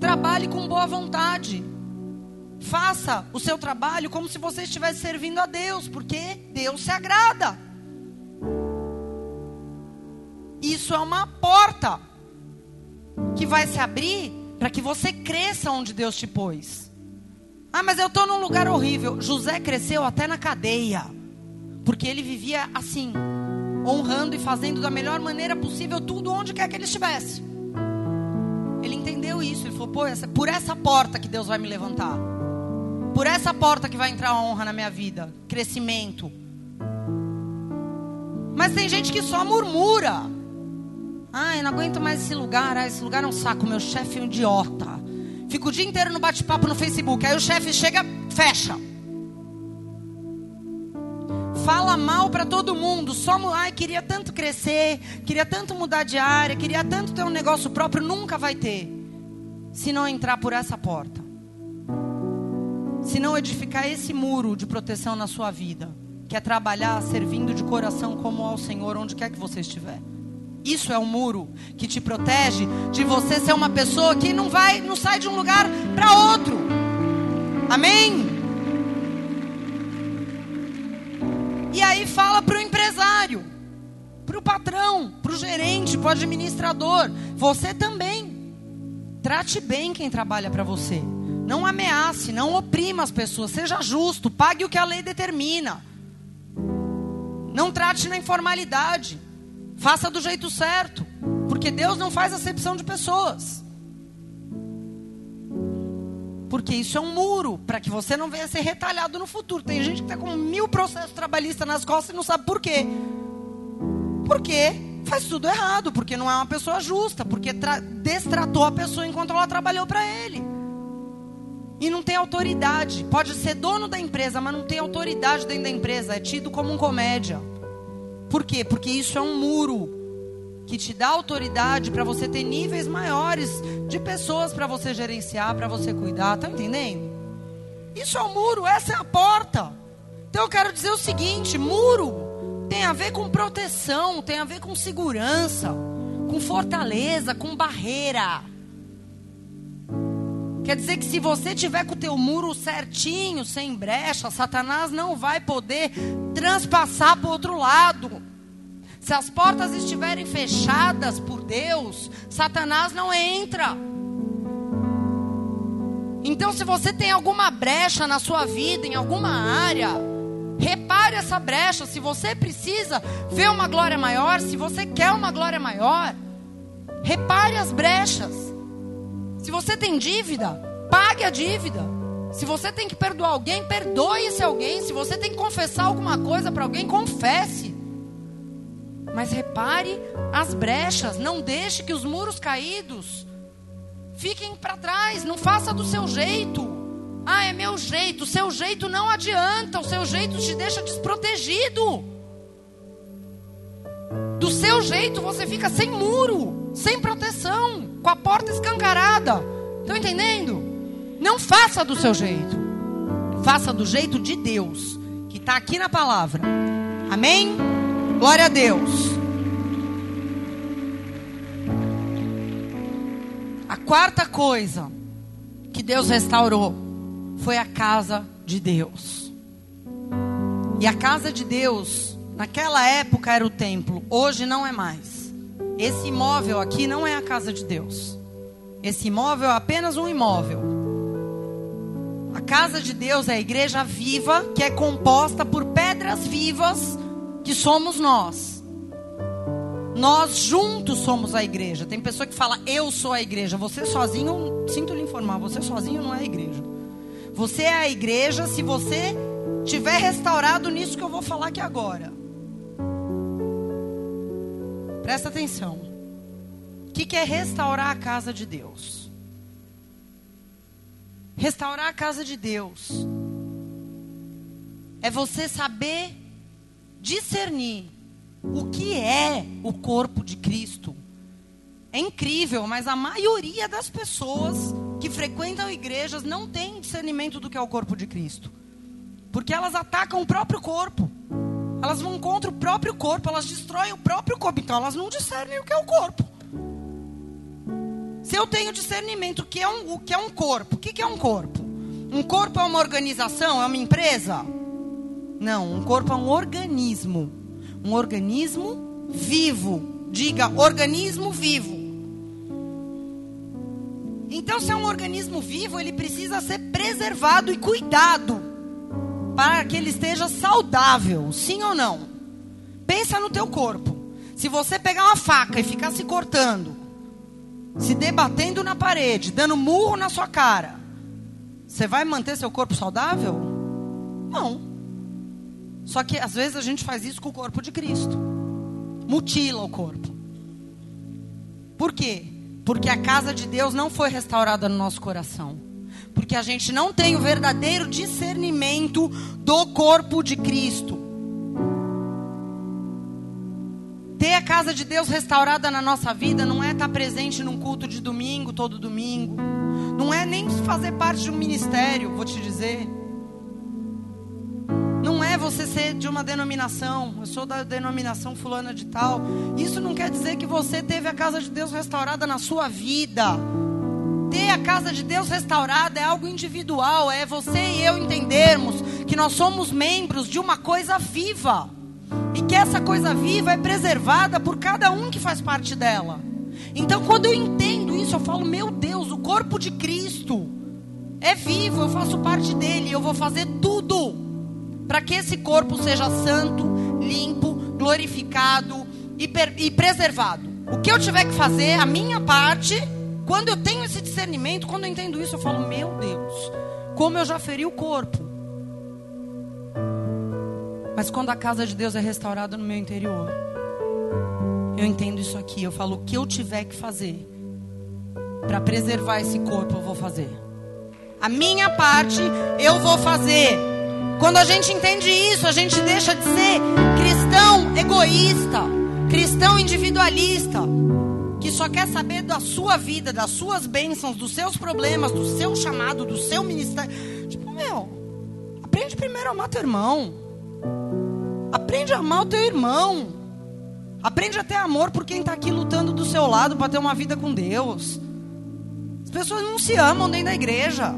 Trabalhe com boa vontade. Faça o seu trabalho como se você estivesse servindo a Deus, porque Deus se agrada. Isso é uma porta que vai se abrir para que você cresça onde Deus te pôs. Ah, mas eu estou num lugar horrível. José cresceu até na cadeia, porque ele vivia assim, honrando e fazendo da melhor maneira possível tudo onde quer que ele estivesse. Ele entendeu isso. Ele falou: Pô, essa, por essa porta que Deus vai me levantar. Por essa porta que vai entrar honra na minha vida. Crescimento. Mas tem gente que só murmura. Ah, eu não aguento mais esse lugar. Ah, esse lugar é um saco. Meu chefe é um idiota. Fico o dia inteiro no bate-papo no Facebook. Aí o chefe chega, fecha. fala mal para todo mundo, só, ai, queria tanto crescer, queria tanto mudar de área, queria tanto ter um negócio próprio, nunca vai ter. Se não entrar por essa porta. Se não edificar esse muro de proteção na sua vida, que é trabalhar servindo de coração como ao Senhor onde quer que você estiver. Isso é um muro que te protege de você ser uma pessoa que não vai, não sai de um lugar para outro. Amém? E aí fala para o empresário, para o patrão, para o gerente, para o administrador. Você também. Trate bem quem trabalha para você. Não ameace, não oprima as pessoas. Seja justo, pague o que a lei determina. Não trate na informalidade. Faça do jeito certo. Porque Deus não faz acepção de pessoas. Porque isso é um muro para que você não venha ser retalhado no futuro. Tem gente que está com mil processos trabalhistas nas costas e não sabe por quê. Porque faz tudo errado, porque não é uma pessoa justa, porque destratou a pessoa enquanto ela trabalhou para ele. E não tem autoridade. Pode ser dono da empresa, mas não tem autoridade dentro da empresa. É tido como um comédia. Por quê? Porque isso é um muro que te dá autoridade para você ter níveis maiores de pessoas para você gerenciar, para você cuidar, tá entendendo? Isso é um muro, essa é a porta. Então eu quero dizer o seguinte: muro tem a ver com proteção, tem a ver com segurança, com fortaleza, com barreira. Quer dizer que se você tiver com o teu muro certinho, sem brecha, Satanás não vai poder transpassar para o outro lado. Se as portas estiverem fechadas por Deus, Satanás não entra. Então, se você tem alguma brecha na sua vida, em alguma área, repare essa brecha. Se você precisa ver uma glória maior, se você quer uma glória maior, repare as brechas. Se você tem dívida, pague a dívida. Se você tem que perdoar alguém, perdoe esse alguém. Se você tem que confessar alguma coisa para alguém, confesse. Mas repare as brechas, não deixe que os muros caídos fiquem para trás, não faça do seu jeito. Ah, é meu jeito. O seu jeito não adianta, o seu jeito te deixa desprotegido. Do seu jeito você fica sem muro, sem proteção, com a porta escancarada. Estão entendendo? Não faça do seu jeito. Faça do jeito de Deus, que está aqui na palavra. Amém? Glória a Deus. A quarta coisa que Deus restaurou foi a casa de Deus. E a casa de Deus, naquela época era o templo, hoje não é mais. Esse imóvel aqui não é a casa de Deus. Esse imóvel é apenas um imóvel. A casa de Deus é a igreja viva, que é composta por pedras vivas que somos nós. Nós juntos somos a igreja. Tem pessoa que fala, eu sou a igreja. Você sozinho, sinto lhe informar, você sozinho não é a igreja. Você é a igreja se você tiver restaurado nisso que eu vou falar aqui agora. Presta atenção. O que, é restaurar a casa de Deus? Restaurar a casa de Deus é você saber discernir o que é o corpo de Cristo. É incrível, mas a maioria das pessoas que frequentam igrejas não tem discernimento do que é o corpo de Cristo. Porque elas atacam o próprio corpo. Elas vão contra o próprio corpo, elas destroem o próprio corpo. Então elas não discernem o que é o corpo. Se eu tenho discernimento o que é um, o que é um corpo, o que é um corpo? Um corpo é uma organização, é uma empresa? Não, um corpo é um organismo. Um organismo vivo. Diga, organismo vivo. Então, se é um organismo vivo, ele precisa ser preservado e cuidado para que ele esteja saudável, sim ou não? Pensa no teu corpo. Se você pegar uma faca e ficar se cortando, se debatendo na parede, dando murro na sua cara, você vai manter seu corpo saudável? Não. Só que às vezes a gente faz isso com o corpo de Cristo. Mutila o corpo. Por quê? Porque a casa de Deus não foi restaurada no nosso coração. Porque a gente não tem o verdadeiro discernimento do corpo de Cristo. Ter a casa de Deus restaurada na nossa vida não é estar presente num culto de domingo, todo domingo. Não é nem fazer parte de um ministério, vou te dizer. Não é você ser de uma denominação. Eu sou da denominação fulana de tal. Isso não quer dizer que você teve a casa de Deus restaurada na sua vida. Ter a casa de Deus restaurada é algo individual. É você e eu entendermos que nós somos membros de uma coisa viva. E que essa coisa viva é preservada por cada um que faz parte dela. Então, quando eu entendo isso, eu falo: Meu Deus, o corpo de Cristo é vivo, eu faço parte dele, eu vou fazer tudo para que esse corpo seja santo, limpo, glorificado e, e preservado. O que eu tiver que fazer, a minha parte, quando eu tenho esse discernimento, quando eu entendo isso, eu falo: Meu Deus, como eu já feri o corpo. Mas quando a casa de Deus é restaurada no meu interior, eu entendo isso aqui. Eu falo o que eu tiver que fazer para preservar esse corpo, eu vou fazer. A minha parte, eu vou fazer. Quando a gente entende isso, a gente deixa de ser cristão egoísta, cristão individualista, que só quer saber da sua vida, das suas bênçãos, dos seus problemas, do seu chamado, do seu ministério. Tipo, meu, aprende primeiro a amar teu irmão. Aprende a amar o teu irmão. Aprende a ter amor por quem está aqui lutando do seu lado para ter uma vida com Deus. As pessoas não se amam dentro da igreja.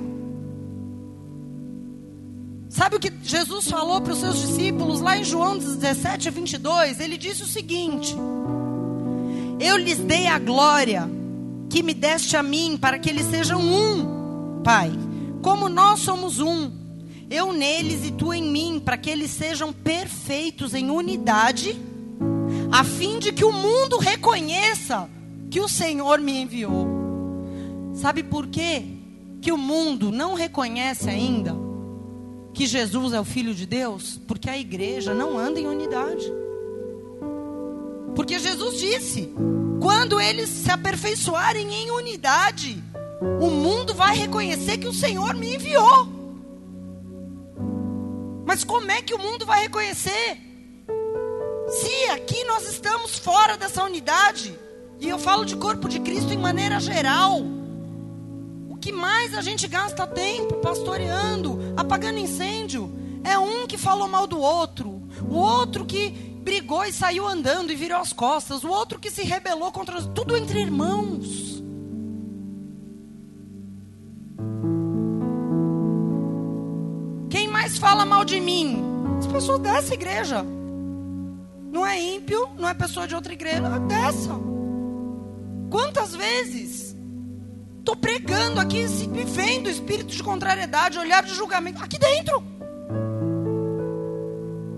Sabe o que Jesus falou para os seus discípulos lá em João 17, 22? Ele disse o seguinte: Eu lhes dei a glória que me deste a mim, para que eles sejam um, Pai, como nós somos um eu neles e tu em mim, para que eles sejam perfeitos em unidade, a fim de que o mundo reconheça que o Senhor me enviou. Sabe por quê? Que o mundo não reconhece ainda que Jesus é o Filho de Deus? Porque a igreja não anda em unidade. Porque Jesus disse: quando eles se aperfeiçoarem em unidade, o mundo vai reconhecer que o Senhor me enviou. Mas como é que o mundo vai reconhecer? Se aqui nós estamos fora dessa unidade, e eu falo de corpo de Cristo em maneira geral, o que mais a gente gasta tempo pastoreando, apagando incêndio, é um que falou mal do outro, o outro que brigou e saiu andando e virou as costas, o outro que se rebelou contra tudo entre irmãos. mais fala mal de mim? As pessoas dessa igreja. Não é ímpio, não é pessoa de outra igreja, é dessa. Quantas vezes estou pregando aqui, me vendo espírito de contrariedade, olhar de julgamento, aqui dentro.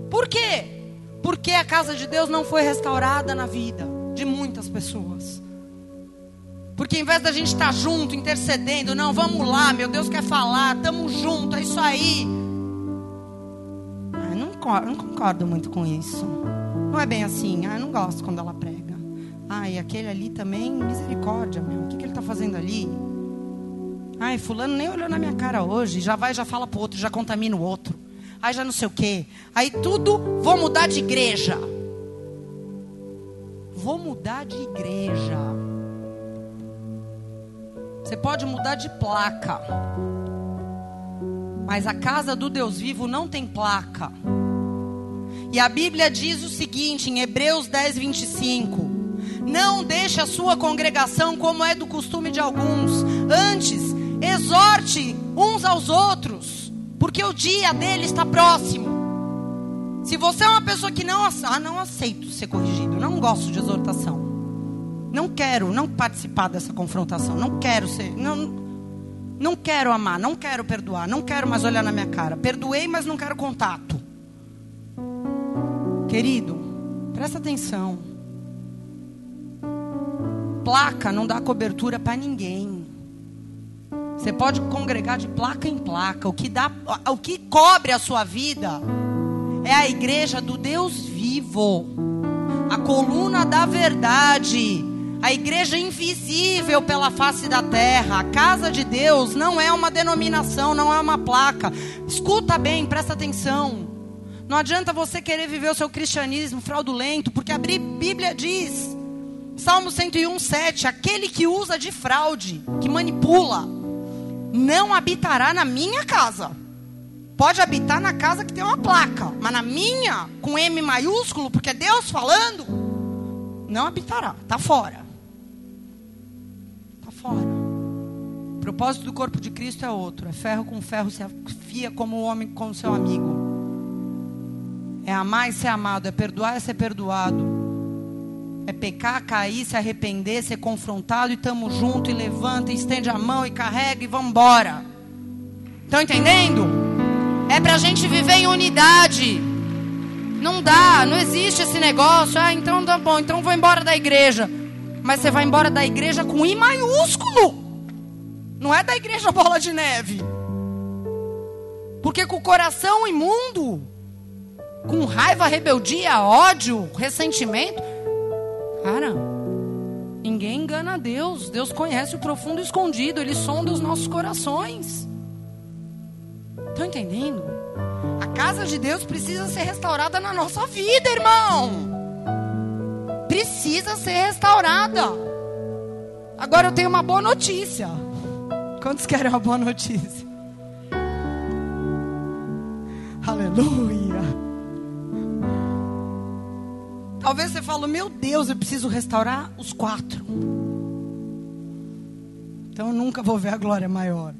Por quê? Porque a casa de Deus não foi restaurada na vida de muitas pessoas. Porque em vez da gente estar junto, intercedendo, não, vamos lá, meu Deus quer falar, estamos juntos, é isso aí concordo, não concordo muito com isso. Não é bem assim. Ah, eu não gosto quando ela prega. Ah, e aquele ali também, misericórdia, meu. O que, que ele está fazendo ali? Ai, fulano nem olhou na minha cara hoje. Já vai, já fala pro outro, já contamina o outro. Aí já não sei o quê. Aí tudo, vou mudar de igreja. Vou mudar de igreja. Você pode mudar de placa. Mas a casa do Deus vivo não tem placa. E a Bíblia diz o seguinte em Hebreus 10, 25: Não deixe a sua congregação como é do costume de alguns, antes, exorte uns aos outros, porque o dia dele está próximo. Se você é uma pessoa que não, ah, não aceito ser corrigido, não gosto de exortação, não quero, não participar dessa confrontação, não quero ser, não, não quero amar, não quero perdoar, não quero mais olhar na minha cara. Perdoei, mas não quero contato. Querido, presta atenção. Placa não dá cobertura para ninguém. Você pode congregar de placa em placa. O que dá, o que cobre a sua vida é a igreja do Deus vivo. A coluna da verdade. A igreja invisível pela face da terra. A casa de Deus não é uma denominação, não é uma placa. Escuta bem, presta atenção. Não adianta você querer viver o seu cristianismo fraudulento, porque a Bíblia diz, Salmo 101, 7, aquele que usa de fraude, que manipula, não habitará na minha casa. Pode habitar na casa que tem uma placa, mas na minha, com M maiúsculo, porque é Deus falando, não habitará, está fora. Está fora. O propósito do corpo de Cristo é outro: é ferro com ferro se afia como o homem com seu amigo. É amar e ser amado, é perdoar e ser perdoado. É pecar, cair, se arrepender, ser confrontado e estamos junto e levanta, e estende a mão e carrega e vamos embora. Estão entendendo? É para a gente viver em unidade. Não dá, não existe esse negócio. Ah, então tá bom, então vou embora da igreja. Mas você vai embora da igreja com I maiúsculo. Não é da igreja bola de neve. Porque com o coração imundo, com raiva, rebeldia, ódio, ressentimento, cara, ninguém engana Deus. Deus conhece o profundo escondido, ele sonda os nossos corações. Estão entendendo? A casa de Deus precisa ser restaurada na nossa vida, irmão. Precisa ser restaurada. Agora eu tenho uma boa notícia. Quantos querem uma boa notícia? Aleluia. Talvez você fale, meu Deus, eu preciso restaurar os quatro. Então eu nunca vou ver a glória maior.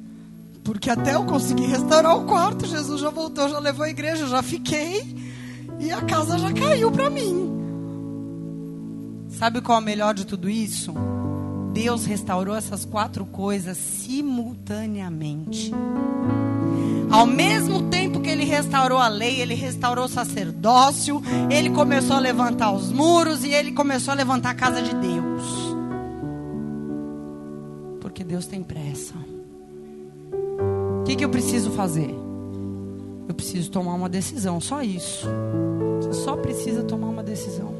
Porque até eu conseguir restaurar o quarto, Jesus já voltou, já levou a igreja, já fiquei. E a casa já caiu para mim. Sabe qual é o melhor de tudo isso? Deus restaurou essas quatro coisas simultaneamente. Ao mesmo tempo ele restaurou a lei, ele restaurou o sacerdócio, ele começou a levantar os muros e ele começou a levantar a casa de Deus. Porque Deus tem pressa que, que eu preciso fazer? Eu preciso tomar uma decisão, só isso. Você só precisa tomar uma decisão.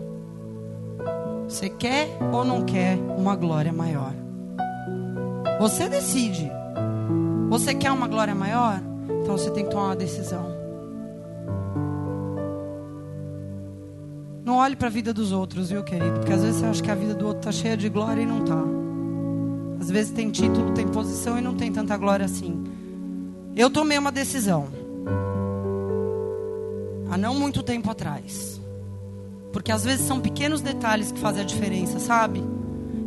Você quer ou não quer uma glória maior? Você decide. Você quer uma glória maior? Então você tem que tomar uma decisão. Não olhe para a vida dos outros, viu, querido? Porque às vezes você acha que a vida do outro está cheia de glória e não está. Às vezes tem título, tem posição e não tem tanta glória assim. Eu tomei uma decisão. Há não muito tempo atrás. Porque às vezes são pequenos detalhes que fazem a diferença, sabe?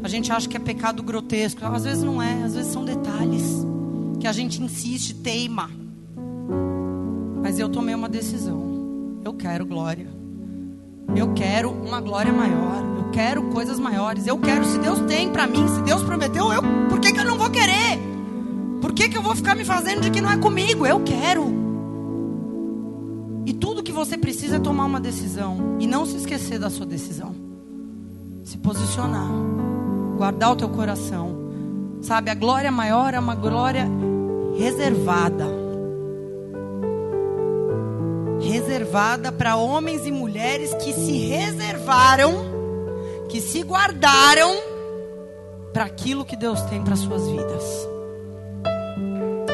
A gente acha que é pecado grotesco. Às vezes não é, às vezes são detalhes. Que a gente insiste, teima. Mas eu tomei uma decisão. Eu quero glória. Eu quero uma glória maior. Eu quero coisas maiores. Eu quero, se Deus tem para mim, se Deus prometeu, eu, por que, que eu não vou querer? Por que, que eu vou ficar me fazendo de que não é comigo? Eu quero. E tudo que você precisa é tomar uma decisão. E não se esquecer da sua decisão. Se posicionar. Guardar o teu coração. Sabe, a glória maior é uma glória reservada. Reservada para homens e mulheres que se reservaram, que se guardaram para aquilo que Deus tem para suas vidas.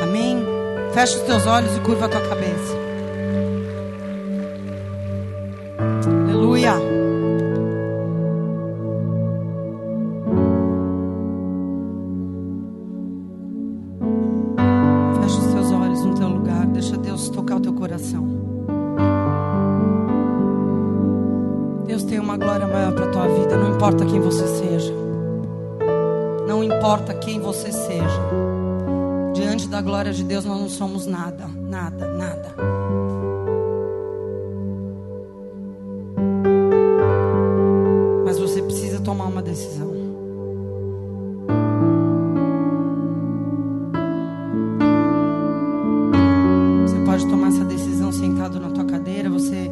Amém? Fecha os teus olhos e curva a tua cabeça. Somos nada, nada, nada. Mas você precisa tomar uma decisão. Você pode tomar essa decisão sentado na tua cadeira, você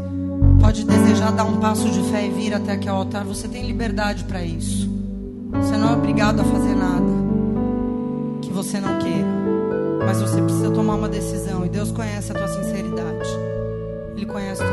pode desejar dar um passo de fé e vir até aqui ao altar, você tem liberdade para isso. Você não é obrigado a fazer nada que você não queira. Decisão. E Deus conhece a tua sinceridade. Ele conhece teu coração.